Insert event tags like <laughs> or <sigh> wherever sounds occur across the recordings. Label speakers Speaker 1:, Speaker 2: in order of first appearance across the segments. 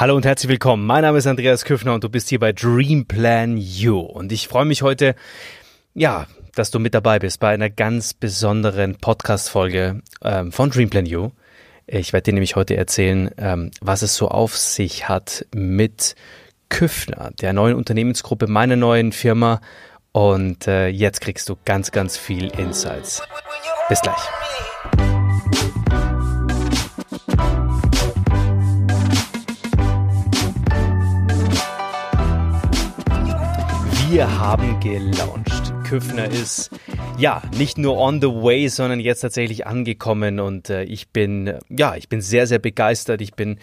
Speaker 1: Hallo und herzlich willkommen. Mein Name ist Andreas Küffner und du bist hier bei Dream Plan You. Und ich freue mich heute, ja, dass du mit dabei bist bei einer ganz besonderen Podcast-Folge ähm, von Dream Plan You. Ich werde dir nämlich heute erzählen, ähm, was es so auf sich hat mit Küffner, der neuen Unternehmensgruppe, meiner neuen Firma. Und äh, jetzt kriegst du ganz, ganz viel Insights. Bis gleich. Wir haben gelauncht. Küffner ist ja nicht nur on the way, sondern jetzt tatsächlich angekommen und äh, ich bin ja, ich bin sehr sehr begeistert. Ich bin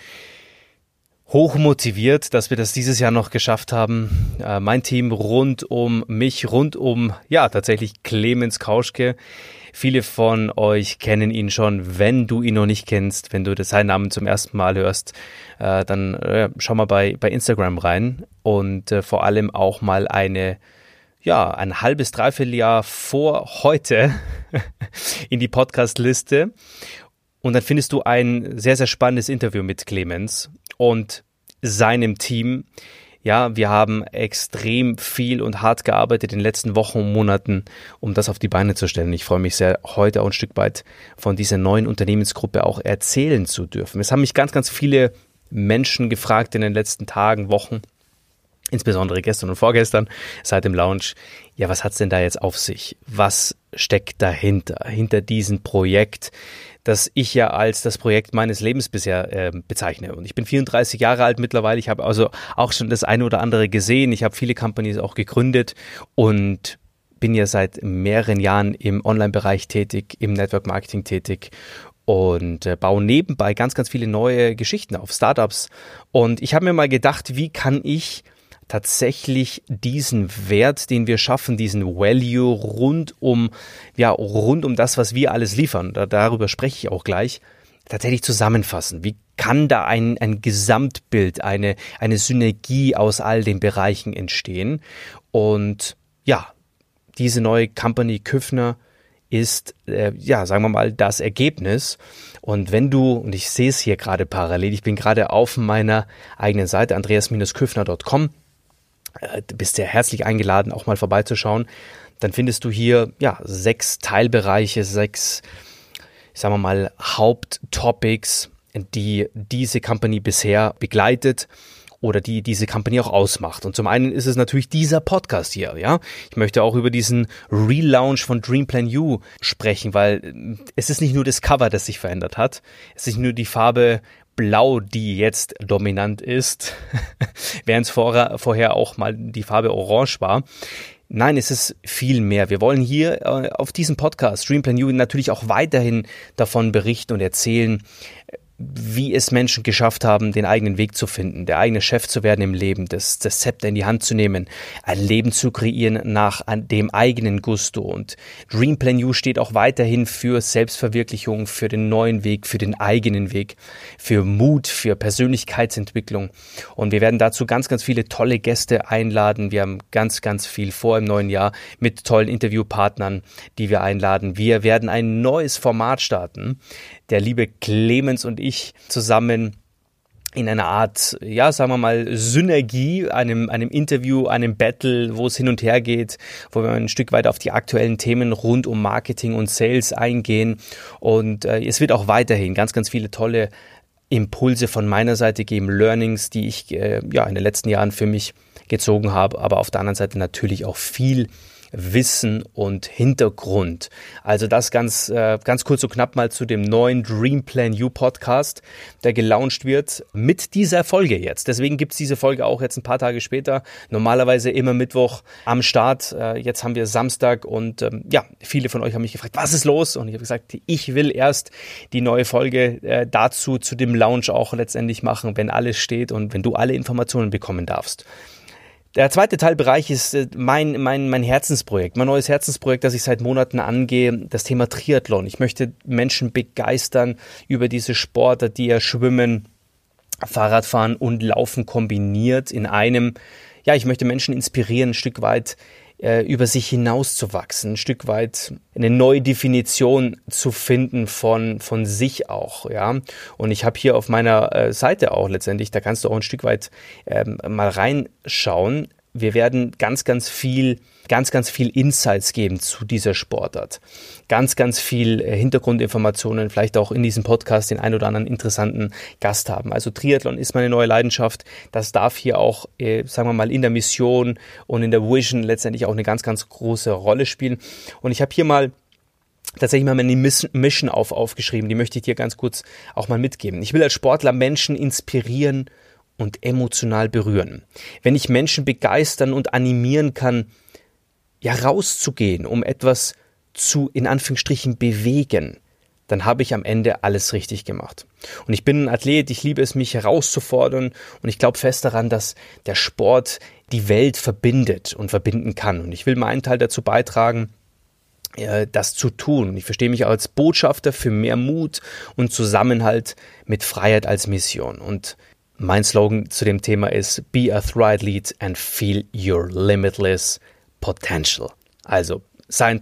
Speaker 1: hoch motiviert, dass wir das dieses Jahr noch geschafft haben. Äh, mein Team rund um mich, rund um ja, tatsächlich Clemens Kauschke. Viele von euch kennen ihn schon. Wenn du ihn noch nicht kennst, wenn du seinen Namen zum ersten Mal hörst, äh, dann äh, schau mal bei, bei Instagram rein und äh, vor allem auch mal eine ja, ein halbes, dreiviertel Jahr vor heute <laughs> in die Podcast-Liste. Und dann findest du ein sehr, sehr spannendes Interview mit Clemens und seinem Team. Ja, wir haben extrem viel und hart gearbeitet in den letzten Wochen und Monaten, um das auf die Beine zu stellen. Ich freue mich sehr, heute auch ein Stück weit von dieser neuen Unternehmensgruppe auch erzählen zu dürfen. Es haben mich ganz, ganz viele Menschen gefragt in den letzten Tagen, Wochen, insbesondere gestern und vorgestern seit dem Launch, ja, was hat's denn da jetzt auf sich? Was steckt dahinter, hinter diesem Projekt? das ich ja als das Projekt meines Lebens bisher äh, bezeichne. Und ich bin 34 Jahre alt mittlerweile. Ich habe also auch schon das eine oder andere gesehen. Ich habe viele Companies auch gegründet und bin ja seit mehreren Jahren im Online-Bereich tätig, im Network-Marketing tätig und äh, baue nebenbei ganz, ganz viele neue Geschichten auf Startups. Und ich habe mir mal gedacht, wie kann ich tatsächlich diesen Wert, den wir schaffen, diesen Value rund um, ja, rund um das, was wir alles liefern, da, darüber spreche ich auch gleich, tatsächlich zusammenfassen. Wie kann da ein, ein Gesamtbild, eine, eine Synergie aus all den Bereichen entstehen? Und ja, diese neue Company Küffner ist, äh, ja, sagen wir mal, das Ergebnis. Und wenn du, und ich sehe es hier gerade parallel, ich bin gerade auf meiner eigenen Seite, andreas-küffner.com, bist sehr herzlich eingeladen, auch mal vorbeizuschauen. Dann findest du hier ja sechs Teilbereiche, sechs, ich sag mal, Haupttopics, die diese Company bisher begleitet oder die diese Company auch ausmacht. Und zum einen ist es natürlich dieser Podcast hier, ja. Ich möchte auch über diesen Relaunch von Dreamplan U sprechen, weil es ist nicht nur das Cover, das sich verändert hat. Es ist nicht nur die Farbe Blau, die jetzt dominant ist, <laughs> während es vorher, vorher auch mal die Farbe Orange war. Nein, es ist viel mehr. Wir wollen hier äh, auf diesem Podcast Streamplan You natürlich auch weiterhin davon berichten und erzählen, wie es Menschen geschafft haben, den eigenen Weg zu finden, der eigene Chef zu werden im Leben, das, das Zepter in die Hand zu nehmen, ein Leben zu kreieren nach dem eigenen Gusto. Und Dream Plan U steht auch weiterhin für Selbstverwirklichung, für den neuen Weg, für den eigenen Weg, für Mut, für Persönlichkeitsentwicklung. Und wir werden dazu ganz, ganz viele tolle Gäste einladen. Wir haben ganz, ganz viel vor im neuen Jahr mit tollen Interviewpartnern, die wir einladen. Wir werden ein neues Format starten. Der liebe Clemens und ich zusammen in einer Art, ja, sagen wir mal, Synergie, einem, einem Interview, einem Battle, wo es hin und her geht, wo wir ein Stück weit auf die aktuellen Themen rund um Marketing und Sales eingehen. Und äh, es wird auch weiterhin ganz, ganz viele tolle Impulse von meiner Seite geben, Learnings, die ich äh, ja in den letzten Jahren für mich gezogen habe, aber auf der anderen Seite natürlich auch viel Wissen und Hintergrund. Also das ganz, äh, ganz kurz und knapp mal zu dem neuen Dream Plan You Podcast, der gelauncht wird mit dieser Folge jetzt. Deswegen gibt's diese Folge auch jetzt ein paar Tage später. Normalerweise immer Mittwoch am Start. Äh, jetzt haben wir Samstag und ähm, ja, viele von euch haben mich gefragt, was ist los? Und ich habe gesagt, ich will erst die neue Folge äh, dazu, zu dem Launch auch letztendlich machen, wenn alles steht und wenn du alle Informationen bekommen darfst. Der zweite Teilbereich ist äh, mein, mein, mein Herzensprojekt, mein neues Herzensprojekt, das ich seit Monaten angehe, das Thema Triathlon. Ich möchte Menschen begeistern über diese Sportler, die ja Schwimmen, Fahrradfahren und Laufen kombiniert in einem. Ja, ich möchte Menschen inspirieren, ein Stück weit äh, über sich hinauszuwachsen, ein Stück weit eine neue Definition zu finden von, von sich auch, ja. Und ich habe hier auf meiner äh, Seite auch letztendlich, da kannst du auch ein Stück weit ähm, mal reinschauen. Wir werden ganz, ganz viel ganz, ganz viel Insights geben zu dieser Sportart. Ganz, ganz viel äh, Hintergrundinformationen, vielleicht auch in diesem Podcast den ein oder anderen interessanten Gast haben. Also Triathlon ist meine neue Leidenschaft. Das darf hier auch, äh, sagen wir mal, in der Mission und in der Vision letztendlich auch eine ganz, ganz große Rolle spielen. Und ich habe hier mal tatsächlich mal meine Mission auf, aufgeschrieben. Die möchte ich dir ganz kurz auch mal mitgeben. Ich will als Sportler Menschen inspirieren und emotional berühren. Wenn ich Menschen begeistern und animieren kann, ja rauszugehen, um etwas zu in Anführungsstrichen bewegen, dann habe ich am Ende alles richtig gemacht. Und ich bin ein Athlet, ich liebe es, mich herauszufordern und ich glaube fest daran, dass der Sport die Welt verbindet und verbinden kann. Und ich will meinen Teil dazu beitragen, äh, das zu tun. Ich verstehe mich als Botschafter für mehr Mut und Zusammenhalt mit Freiheit als Mission. Und mein Slogan zu dem Thema ist Be a Triathlete and feel your limitless Potential. Also sei ein,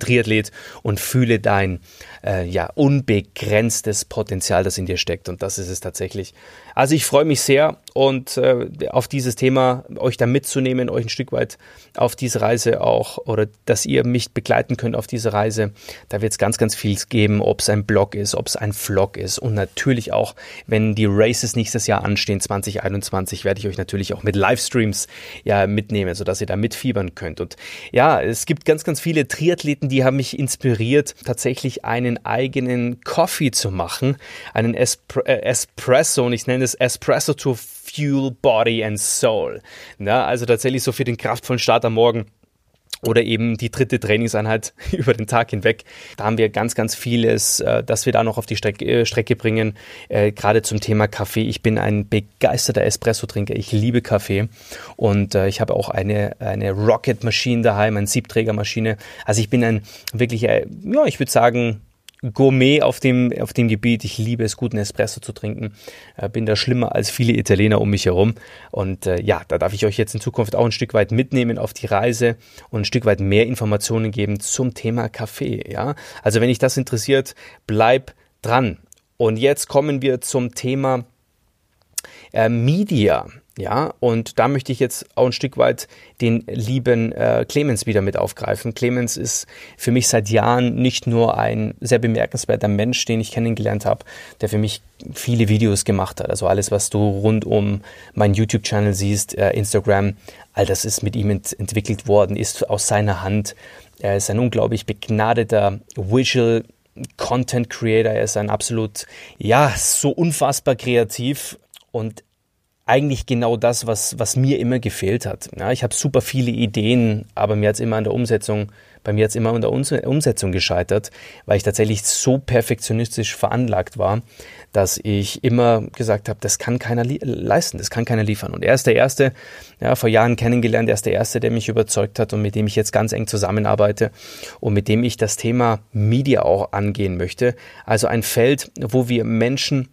Speaker 1: Triathlet und fühle dein äh, ja, unbegrenztes Potenzial, das in dir steckt. Und das ist es tatsächlich. Also ich freue mich sehr und äh, auf dieses Thema euch da mitzunehmen, euch ein Stück weit auf diese Reise auch oder dass ihr mich begleiten könnt auf diese Reise. Da wird es ganz, ganz viel geben, ob es ein Blog ist, ob es ein Vlog ist und natürlich auch, wenn die Races nächstes Jahr anstehen, 2021, werde ich euch natürlich auch mit Livestreams ja mitnehmen, sodass ihr da mitfiebern könnt. Und ja, es gibt ganz, ganz viele Triathleten, die haben mich inspiriert, tatsächlich einen eigenen Coffee zu machen, einen Espr äh, Espresso und ich nenne es Espresso to Fuel Body and Soul. Na, also tatsächlich so für den kraftvollen Start am Morgen oder eben die dritte Trainingseinheit <laughs> über den Tag hinweg. Da haben wir ganz, ganz vieles, äh, dass wir da noch auf die Strecke, äh, Strecke bringen. Äh, gerade zum Thema Kaffee. Ich bin ein begeisterter Espresso-Trinker. Ich liebe Kaffee und ich habe auch eine, eine Rocket-Maschine daheim, eine Siebträgermaschine. Also ich bin ein wirklich, ja, ich würde sagen, Gourmet auf dem, auf dem Gebiet. Ich liebe es, guten Espresso zu trinken. Äh, bin da schlimmer als viele Italiener um mich herum. Und äh, ja, da darf ich euch jetzt in Zukunft auch ein Stück weit mitnehmen auf die Reise und ein Stück weit mehr Informationen geben zum Thema Kaffee. Ja, also wenn dich das interessiert, bleib dran. Und jetzt kommen wir zum Thema äh, Media. Ja, und da möchte ich jetzt auch ein Stück weit den lieben äh, Clemens wieder mit aufgreifen. Clemens ist für mich seit Jahren nicht nur ein sehr bemerkenswerter Mensch, den ich kennengelernt habe, der für mich viele Videos gemacht hat. Also alles, was du rund um meinen YouTube-Channel siehst, äh, Instagram, all das ist mit ihm ent entwickelt worden, ist aus seiner Hand. Er ist ein unglaublich begnadeter Visual Content Creator. Er ist ein absolut, ja, so unfassbar kreativ und eigentlich genau das, was, was mir immer gefehlt hat. Ja, ich habe super viele Ideen, aber mir hat es immer an der Umsetzung, bei mir hat es immer an der Umsetzung gescheitert, weil ich tatsächlich so perfektionistisch veranlagt war, dass ich immer gesagt habe, das kann keiner leisten, das kann keiner liefern. Und er ist der Erste, ja, vor Jahren kennengelernt, er ist der Erste, der mich überzeugt hat und mit dem ich jetzt ganz eng zusammenarbeite und mit dem ich das Thema Media auch angehen möchte. Also ein Feld, wo wir Menschen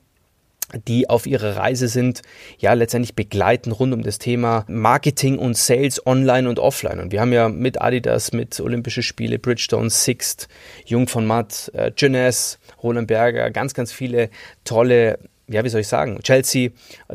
Speaker 1: die auf ihrer Reise sind, ja, letztendlich begleiten rund um das Thema Marketing und Sales online und offline. Und wir haben ja mit Adidas, mit Olympische Spiele, Bridgestone, Sixt, Jung von Matt, äh, Jeunesse, Roland Berger, ganz, ganz viele tolle ja, wie soll ich sagen, Chelsea,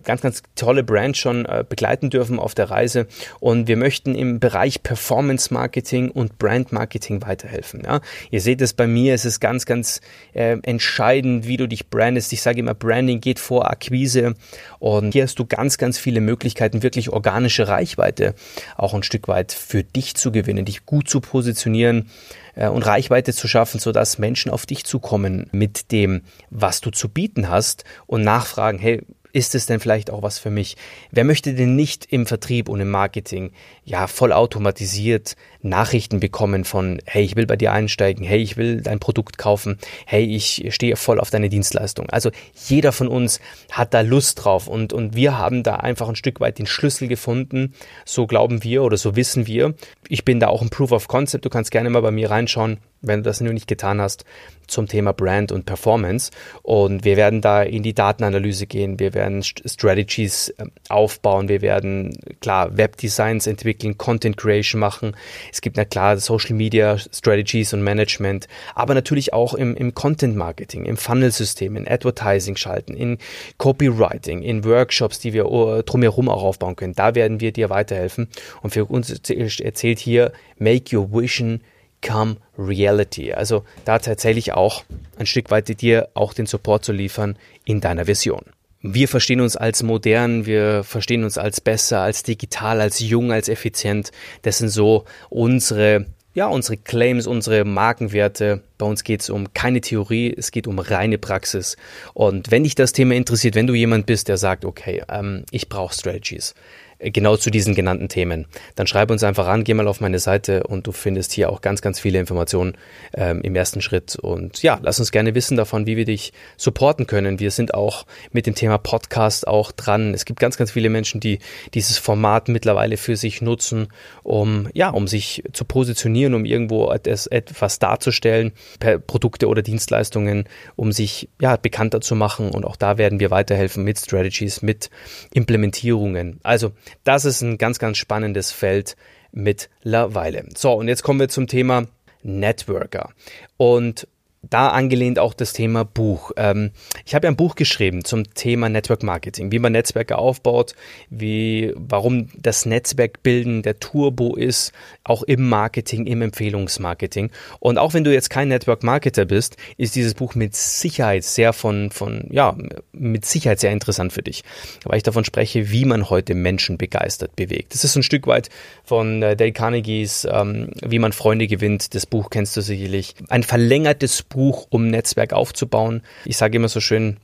Speaker 1: ganz, ganz tolle Brand schon äh, begleiten dürfen auf der Reise. Und wir möchten im Bereich Performance Marketing und Brand Marketing weiterhelfen. Ja? Ihr seht es bei mir, es ist ganz, ganz äh, entscheidend, wie du dich brandest. Ich sage immer, Branding geht vor Akquise. Und hier hast du ganz, ganz viele Möglichkeiten, wirklich organische Reichweite auch ein Stück weit für dich zu gewinnen, dich gut zu positionieren äh, und Reichweite zu schaffen, sodass Menschen auf dich zukommen mit dem, was du zu bieten hast und nachfragen, hey, ist es denn vielleicht auch was für mich? Wer möchte denn nicht im Vertrieb und im Marketing ja voll automatisiert Nachrichten bekommen von hey, ich will bei dir einsteigen, hey, ich will dein Produkt kaufen, hey, ich stehe voll auf deine Dienstleistung. Also jeder von uns hat da Lust drauf und und wir haben da einfach ein Stück weit den Schlüssel gefunden, so glauben wir oder so wissen wir. Ich bin da auch ein Proof of Concept, du kannst gerne mal bei mir reinschauen wenn du das nur nicht getan hast, zum Thema Brand und Performance. Und wir werden da in die Datenanalyse gehen, wir werden Strategies ähm, aufbauen, wir werden klar Webdesigns entwickeln, Content Creation machen. Es gibt na klar Social Media Strategies und Management, aber natürlich auch im, im Content Marketing, im Funnel-System, in Advertising schalten, in Copywriting, in Workshops, die wir uh, drumherum auch aufbauen können. Da werden wir dir weiterhelfen. Und für uns erzählt hier Make Your Vision Come Reality. Also da tatsächlich auch ein Stück weit dir auch den Support zu liefern in deiner Vision. Wir verstehen uns als modern, wir verstehen uns als besser, als digital, als jung, als effizient. Das sind so unsere, ja, unsere Claims, unsere Markenwerte. Bei uns geht es um keine Theorie, es geht um reine Praxis. Und wenn dich das Thema interessiert, wenn du jemand bist, der sagt, okay, ähm, ich brauche Strategies, genau zu diesen genannten Themen, dann schreib uns einfach an, geh mal auf meine Seite und du findest hier auch ganz, ganz viele Informationen ähm, im ersten Schritt. Und ja, lass uns gerne wissen davon, wie wir dich supporten können. Wir sind auch mit dem Thema Podcast auch dran. Es gibt ganz, ganz viele Menschen, die dieses Format mittlerweile für sich nutzen, um ja, um sich zu positionieren, um irgendwo etwas, darzustellen, per Produkte oder Dienstleistungen, um sich ja bekannter zu machen. Und auch da werden wir weiterhelfen mit Strategies, mit Implementierungen. Also das ist ein ganz, ganz spannendes Feld mittlerweile. So, und jetzt kommen wir zum Thema Networker. Und da angelehnt auch das Thema Buch. Ähm, ich habe ja ein Buch geschrieben zum Thema Network Marketing, wie man Netzwerke aufbaut, wie, warum das Netzwerkbilden der Turbo ist, auch im Marketing, im Empfehlungsmarketing. Und auch wenn du jetzt kein Network Marketer bist, ist dieses Buch mit Sicherheit sehr von, von, ja, mit Sicherheit sehr interessant für dich, weil ich davon spreche, wie man heute Menschen begeistert bewegt. Das ist ein Stück weit von äh, Dale Carnegies, ähm, wie man Freunde gewinnt. Das Buch kennst du sicherlich. Ein verlängertes Buch Buch, um Netzwerk aufzubauen. Ich sage immer so schön,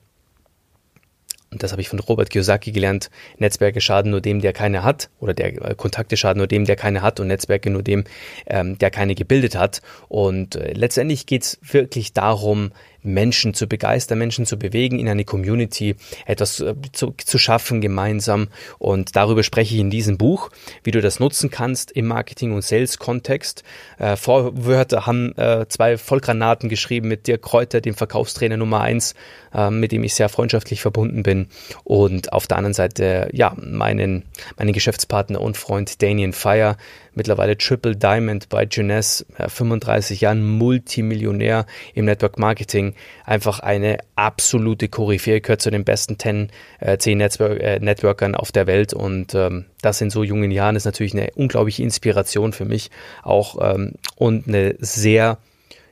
Speaker 1: und das habe ich von Robert Kiyosaki gelernt, Netzwerke schaden nur dem, der keine hat, oder der äh, Kontakte schaden nur dem, der keine hat, und Netzwerke nur dem, ähm, der keine gebildet hat. Und äh, letztendlich geht es wirklich darum, Menschen zu begeistern, Menschen zu bewegen, in eine Community etwas äh, zu, zu schaffen gemeinsam. Und darüber spreche ich in diesem Buch, wie du das nutzen kannst im Marketing- und Sales-Kontext. Äh, Vorwörter haben äh, zwei Vollgranaten geschrieben mit Dirk Kräuter, dem Verkaufstrainer Nummer eins, äh, mit dem ich sehr freundschaftlich verbunden bin. Und auf der anderen Seite, ja, meinen, meinen Geschäftspartner und Freund Daniel Fire, mittlerweile Triple Diamond bei Jeunesse, 35 Jahren Multimillionär im Network Marketing, einfach eine absolute Koryphäe, gehört zu den besten 10, äh, 10 Network, Networkern auf der Welt und ähm, das in so jungen Jahren ist natürlich eine unglaubliche Inspiration für mich auch ähm, und eine sehr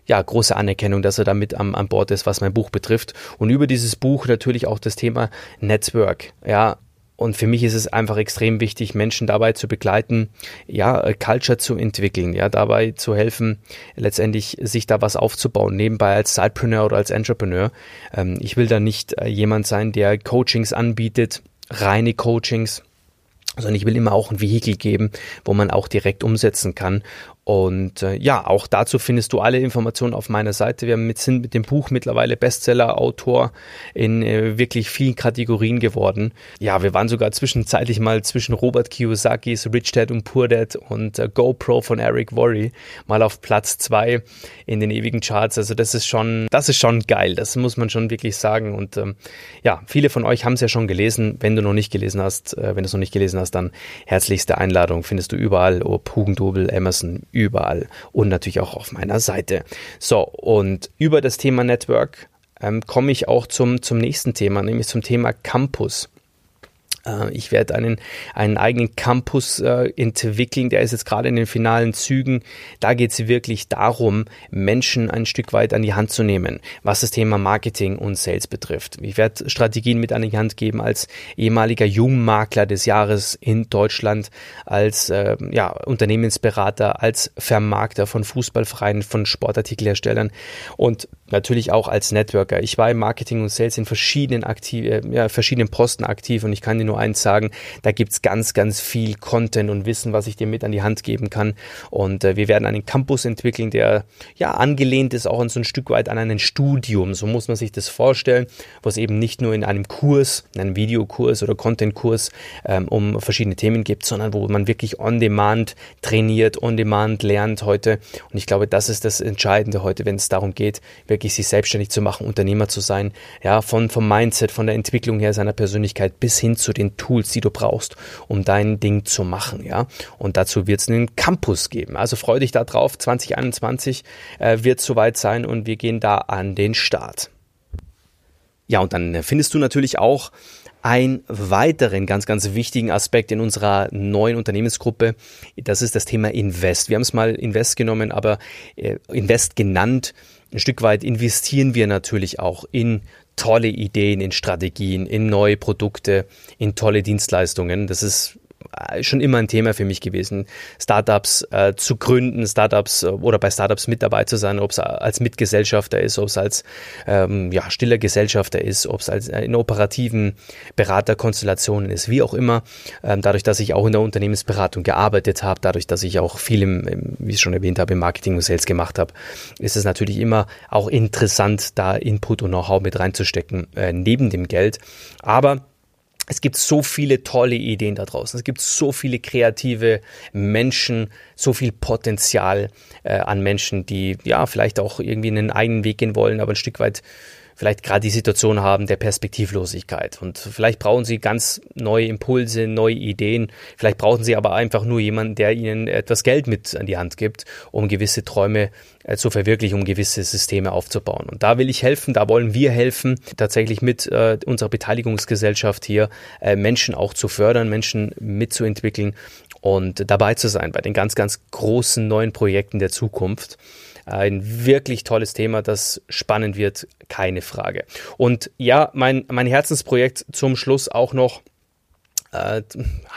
Speaker 1: ja, große Anerkennung, dass er damit am, an Bord ist, was mein Buch betrifft. Und über dieses Buch natürlich auch das Thema Network. Ja, und für mich ist es einfach extrem wichtig, Menschen dabei zu begleiten, ja, äh, Culture zu entwickeln, ja, dabei zu helfen, letztendlich sich da was aufzubauen, nebenbei als Sidepreneur oder als Entrepreneur. Ähm, ich will da nicht äh, jemand sein, der Coachings anbietet, reine Coachings, sondern ich will immer auch ein Vehikel geben, wo man auch direkt umsetzen kann. Und äh, ja, auch dazu findest du alle Informationen auf meiner Seite. Wir mit, sind mit dem Buch mittlerweile Bestseller-Autor in äh, wirklich vielen Kategorien geworden. Ja, wir waren sogar zwischenzeitlich mal zwischen Robert Kiyosakis Rich Dad und Poor Dad und äh, GoPro von Eric Worre mal auf Platz zwei in den ewigen Charts. Also das ist schon, das ist schon geil. Das muss man schon wirklich sagen. Und ähm, ja, viele von euch haben es ja schon gelesen. Wenn du noch nicht gelesen hast, äh, wenn du es noch nicht gelesen hast, dann herzlichste Einladung findest du überall, ob Hugendubel, Emerson, überall und natürlich auch auf meiner Seite. So, und über das Thema Network ähm, komme ich auch zum, zum nächsten Thema, nämlich zum Thema Campus. Äh, ich werde einen, einen eigenen Campus äh, entwickeln, der ist jetzt gerade in den finalen Zügen. Da geht es wirklich darum, Menschen ein Stück weit an die Hand zu nehmen, was das Thema Marketing und Sales betrifft. Ich werde Strategien mit an die Hand geben als ehemaliger Jungmakler des Jahres in Deutschland, als äh, ja, Unternehmensberater, als Vermarkter von Fußballvereinen, von Sportartikelherstellern und natürlich auch als Networker. Ich war im Marketing und Sales in verschiedenen, aktiv, äh, ja, verschiedenen Posten aktiv und ich kann dir nur eins sagen, da gibt's ganz, ganz viel Content und Wissen, was ich dir mit an die Hand geben kann. Und äh, wir werden einen Campus entwickeln, der ja angelehnt ist auch so ein Stück weit an ein Studium. So muss man sich das vorstellen, wo es eben nicht nur in einem Kurs, in einem Videokurs oder Contentkurs ähm, um verschiedene Themen gibt, sondern wo man wirklich on demand trainiert, on demand lernt heute. Und ich glaube, das ist das Entscheidende heute, wenn es darum geht, wirklich sich selbstständig zu machen, Unternehmer zu sein. Ja, von, vom Mindset, von der Entwicklung her seiner Persönlichkeit bis hin zu den Tools, die du brauchst, um dein Ding zu machen. Ja, und dazu wird es einen Campus geben. Also freu dich da drauf. 2021 äh, wird soweit sein und wir gehen da an den Start. Ja, und dann findest du natürlich auch einen weiteren ganz, ganz wichtigen Aspekt in unserer neuen Unternehmensgruppe. Das ist das Thema Invest. Wir haben es mal Invest genommen, aber äh, Invest genannt. Ein Stück weit investieren wir natürlich auch in tolle Ideen, in Strategien, in neue Produkte, in tolle Dienstleistungen. Das ist schon immer ein Thema für mich gewesen, Startups äh, zu gründen, Startups äh, oder bei Startups mit dabei zu sein, ob es als Mitgesellschafter ist, ob es als ähm, ja, stiller Gesellschafter ist, ob es als äh, in operativen Beraterkonstellationen ist, wie auch immer. Ähm, dadurch, dass ich auch in der Unternehmensberatung gearbeitet habe, dadurch, dass ich auch viel im, im wie ich schon erwähnt habe, im Marketing und Sales gemacht habe, ist es natürlich immer auch interessant, da Input und Know-how mit reinzustecken, äh, neben dem Geld. Aber es gibt so viele tolle Ideen da draußen. Es gibt so viele kreative Menschen, so viel Potenzial äh, an Menschen, die ja vielleicht auch irgendwie einen eigenen Weg gehen wollen, aber ein Stück weit vielleicht gerade die Situation haben der Perspektivlosigkeit. Und vielleicht brauchen sie ganz neue Impulse, neue Ideen. Vielleicht brauchen sie aber einfach nur jemanden, der ihnen etwas Geld mit an die Hand gibt, um gewisse Träume äh, zu verwirklichen, um gewisse Systeme aufzubauen. Und da will ich helfen, da wollen wir helfen, tatsächlich mit äh, unserer Beteiligungsgesellschaft hier äh, Menschen auch zu fördern, Menschen mitzuentwickeln und dabei zu sein bei den ganz, ganz großen neuen Projekten der Zukunft. Ein wirklich tolles Thema, das spannend wird, keine Frage. Und ja, mein, mein Herzensprojekt zum Schluss auch noch äh,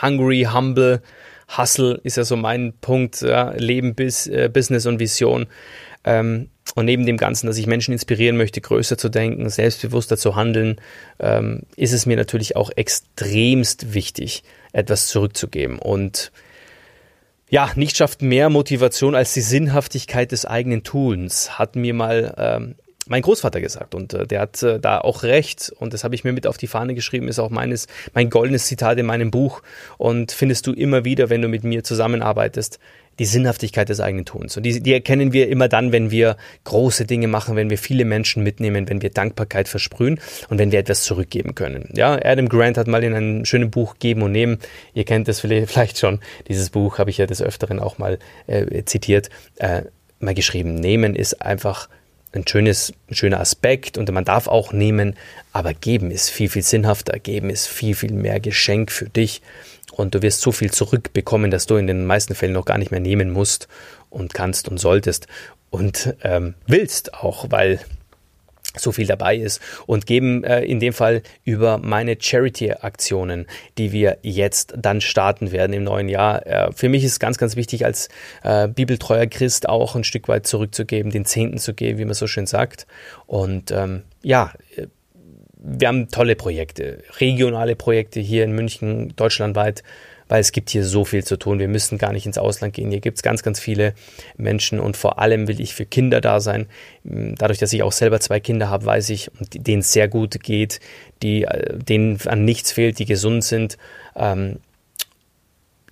Speaker 1: Hungry, Humble, Hustle ist ja so mein Punkt, ja, Leben, bis, äh, Business und Vision. Ähm, und neben dem Ganzen, dass ich Menschen inspirieren möchte, größer zu denken, selbstbewusster zu handeln, ähm, ist es mir natürlich auch extremst wichtig, etwas zurückzugeben. Und ja, nichts schafft mehr Motivation als die Sinnhaftigkeit des eigenen Tuns, hat mir mal ähm, mein Großvater gesagt. Und äh, der hat äh, da auch recht. Und das habe ich mir mit auf die Fahne geschrieben, ist auch meines mein goldenes Zitat in meinem Buch. Und findest du immer wieder, wenn du mit mir zusammenarbeitest, die Sinnhaftigkeit des eigenen Tuns. Und die, die erkennen wir immer dann, wenn wir große Dinge machen, wenn wir viele Menschen mitnehmen, wenn wir Dankbarkeit versprühen und wenn wir etwas zurückgeben können. Ja, Adam Grant hat mal in einem schönen Buch Geben und Nehmen, ihr kennt das vielleicht schon, dieses Buch habe ich ja des Öfteren auch mal äh, zitiert, äh, mal geschrieben, Nehmen ist einfach ein schönes, ein schöner Aspekt und man darf auch nehmen, aber geben ist viel, viel sinnhafter. Geben ist viel, viel mehr Geschenk für dich und du wirst so viel zurückbekommen, dass du in den meisten Fällen noch gar nicht mehr nehmen musst und kannst und solltest und ähm, willst auch, weil so viel dabei ist und geben äh, in dem Fall über meine Charity-Aktionen, die wir jetzt dann starten werden im neuen Jahr. Äh, für mich ist ganz, ganz wichtig, als äh, bibeltreuer Christ auch ein Stück weit zurückzugeben, den Zehnten zu geben, wie man so schön sagt. Und ähm, ja, äh, wir haben tolle Projekte, regionale Projekte hier in München, deutschlandweit weil es gibt hier so viel zu tun. Wir müssen gar nicht ins Ausland gehen. Hier gibt es ganz, ganz viele Menschen und vor allem will ich für Kinder da sein. Dadurch, dass ich auch selber zwei Kinder habe, weiß ich, denen es sehr gut geht, die, äh, denen an nichts fehlt, die gesund sind. Ähm,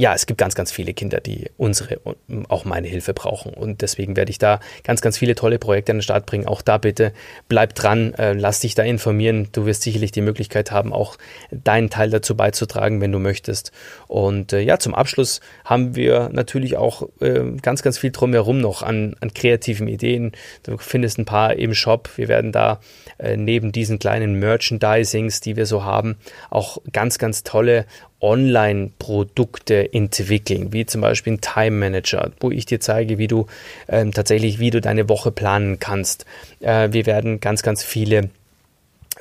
Speaker 1: ja, es gibt ganz, ganz viele Kinder, die unsere und auch meine Hilfe brauchen. Und deswegen werde ich da ganz, ganz viele tolle Projekte an den Start bringen. Auch da bitte bleib dran, äh, lass dich da informieren. Du wirst sicherlich die Möglichkeit haben, auch deinen Teil dazu beizutragen, wenn du möchtest. Und äh, ja, zum Abschluss haben wir natürlich auch äh, ganz, ganz viel drumherum noch an, an kreativen Ideen. Du findest ein paar im Shop. Wir werden da äh, neben diesen kleinen Merchandisings, die wir so haben, auch ganz, ganz tolle Online-Produkte entwickeln, wie zum Beispiel ein Time Manager, wo ich dir zeige, wie du ähm, tatsächlich, wie du deine Woche planen kannst. Äh, wir werden ganz, ganz viele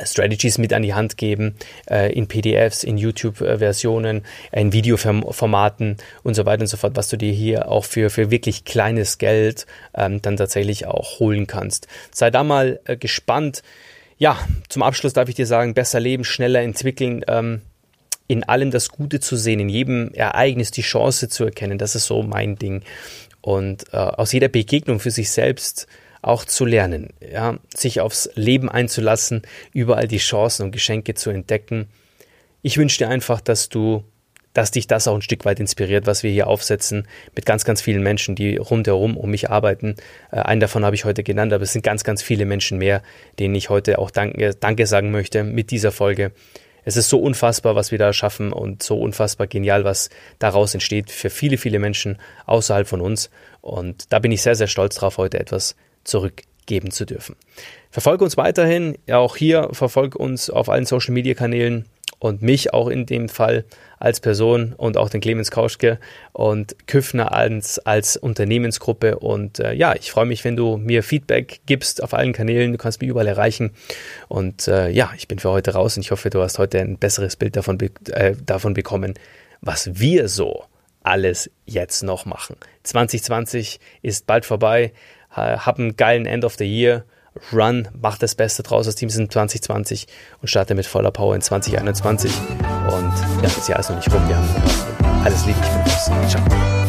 Speaker 1: Strategies mit an die Hand geben, äh, in PDFs, in YouTube-Versionen, in Videoformaten und so weiter und so fort, was du dir hier auch für, für wirklich kleines Geld ähm, dann tatsächlich auch holen kannst. Sei da mal äh, gespannt. Ja, zum Abschluss darf ich dir sagen, besser leben, schneller entwickeln. Ähm, in allem das Gute zu sehen, in jedem Ereignis die Chance zu erkennen. Das ist so mein Ding. Und äh, aus jeder Begegnung für sich selbst auch zu lernen, ja, sich aufs Leben einzulassen, überall die Chancen und Geschenke zu entdecken. Ich wünsche dir einfach, dass du dass dich das auch ein Stück weit inspiriert, was wir hier aufsetzen, mit ganz, ganz vielen Menschen, die rundherum um mich arbeiten. Äh, einen davon habe ich heute genannt, aber es sind ganz, ganz viele Menschen mehr, denen ich heute auch Danke, Danke sagen möchte mit dieser Folge. Es ist so unfassbar, was wir da schaffen und so unfassbar genial, was daraus entsteht für viele, viele Menschen außerhalb von uns. Und da bin ich sehr, sehr stolz drauf, heute etwas zurückgeben zu dürfen. Verfolge uns weiterhin, auch hier, verfolge uns auf allen Social Media Kanälen und mich auch in dem Fall als Person und auch den Clemens Kauschke und Küffner als, als Unternehmensgruppe. Und äh, ja, ich freue mich, wenn du mir Feedback gibst auf allen Kanälen. Du kannst mich überall erreichen. Und äh, ja, ich bin für heute raus und ich hoffe, du hast heute ein besseres Bild davon, äh, davon bekommen, was wir so alles jetzt noch machen. 2020 ist bald vorbei. Hab einen geilen End of the Year Run, mach das Beste draus aus Teams in 2020 und starte mit voller Power in 2021. Und ja, das Jahr ist noch nicht rum, wir haben. Alles Liebe, ich bin raus. Ciao.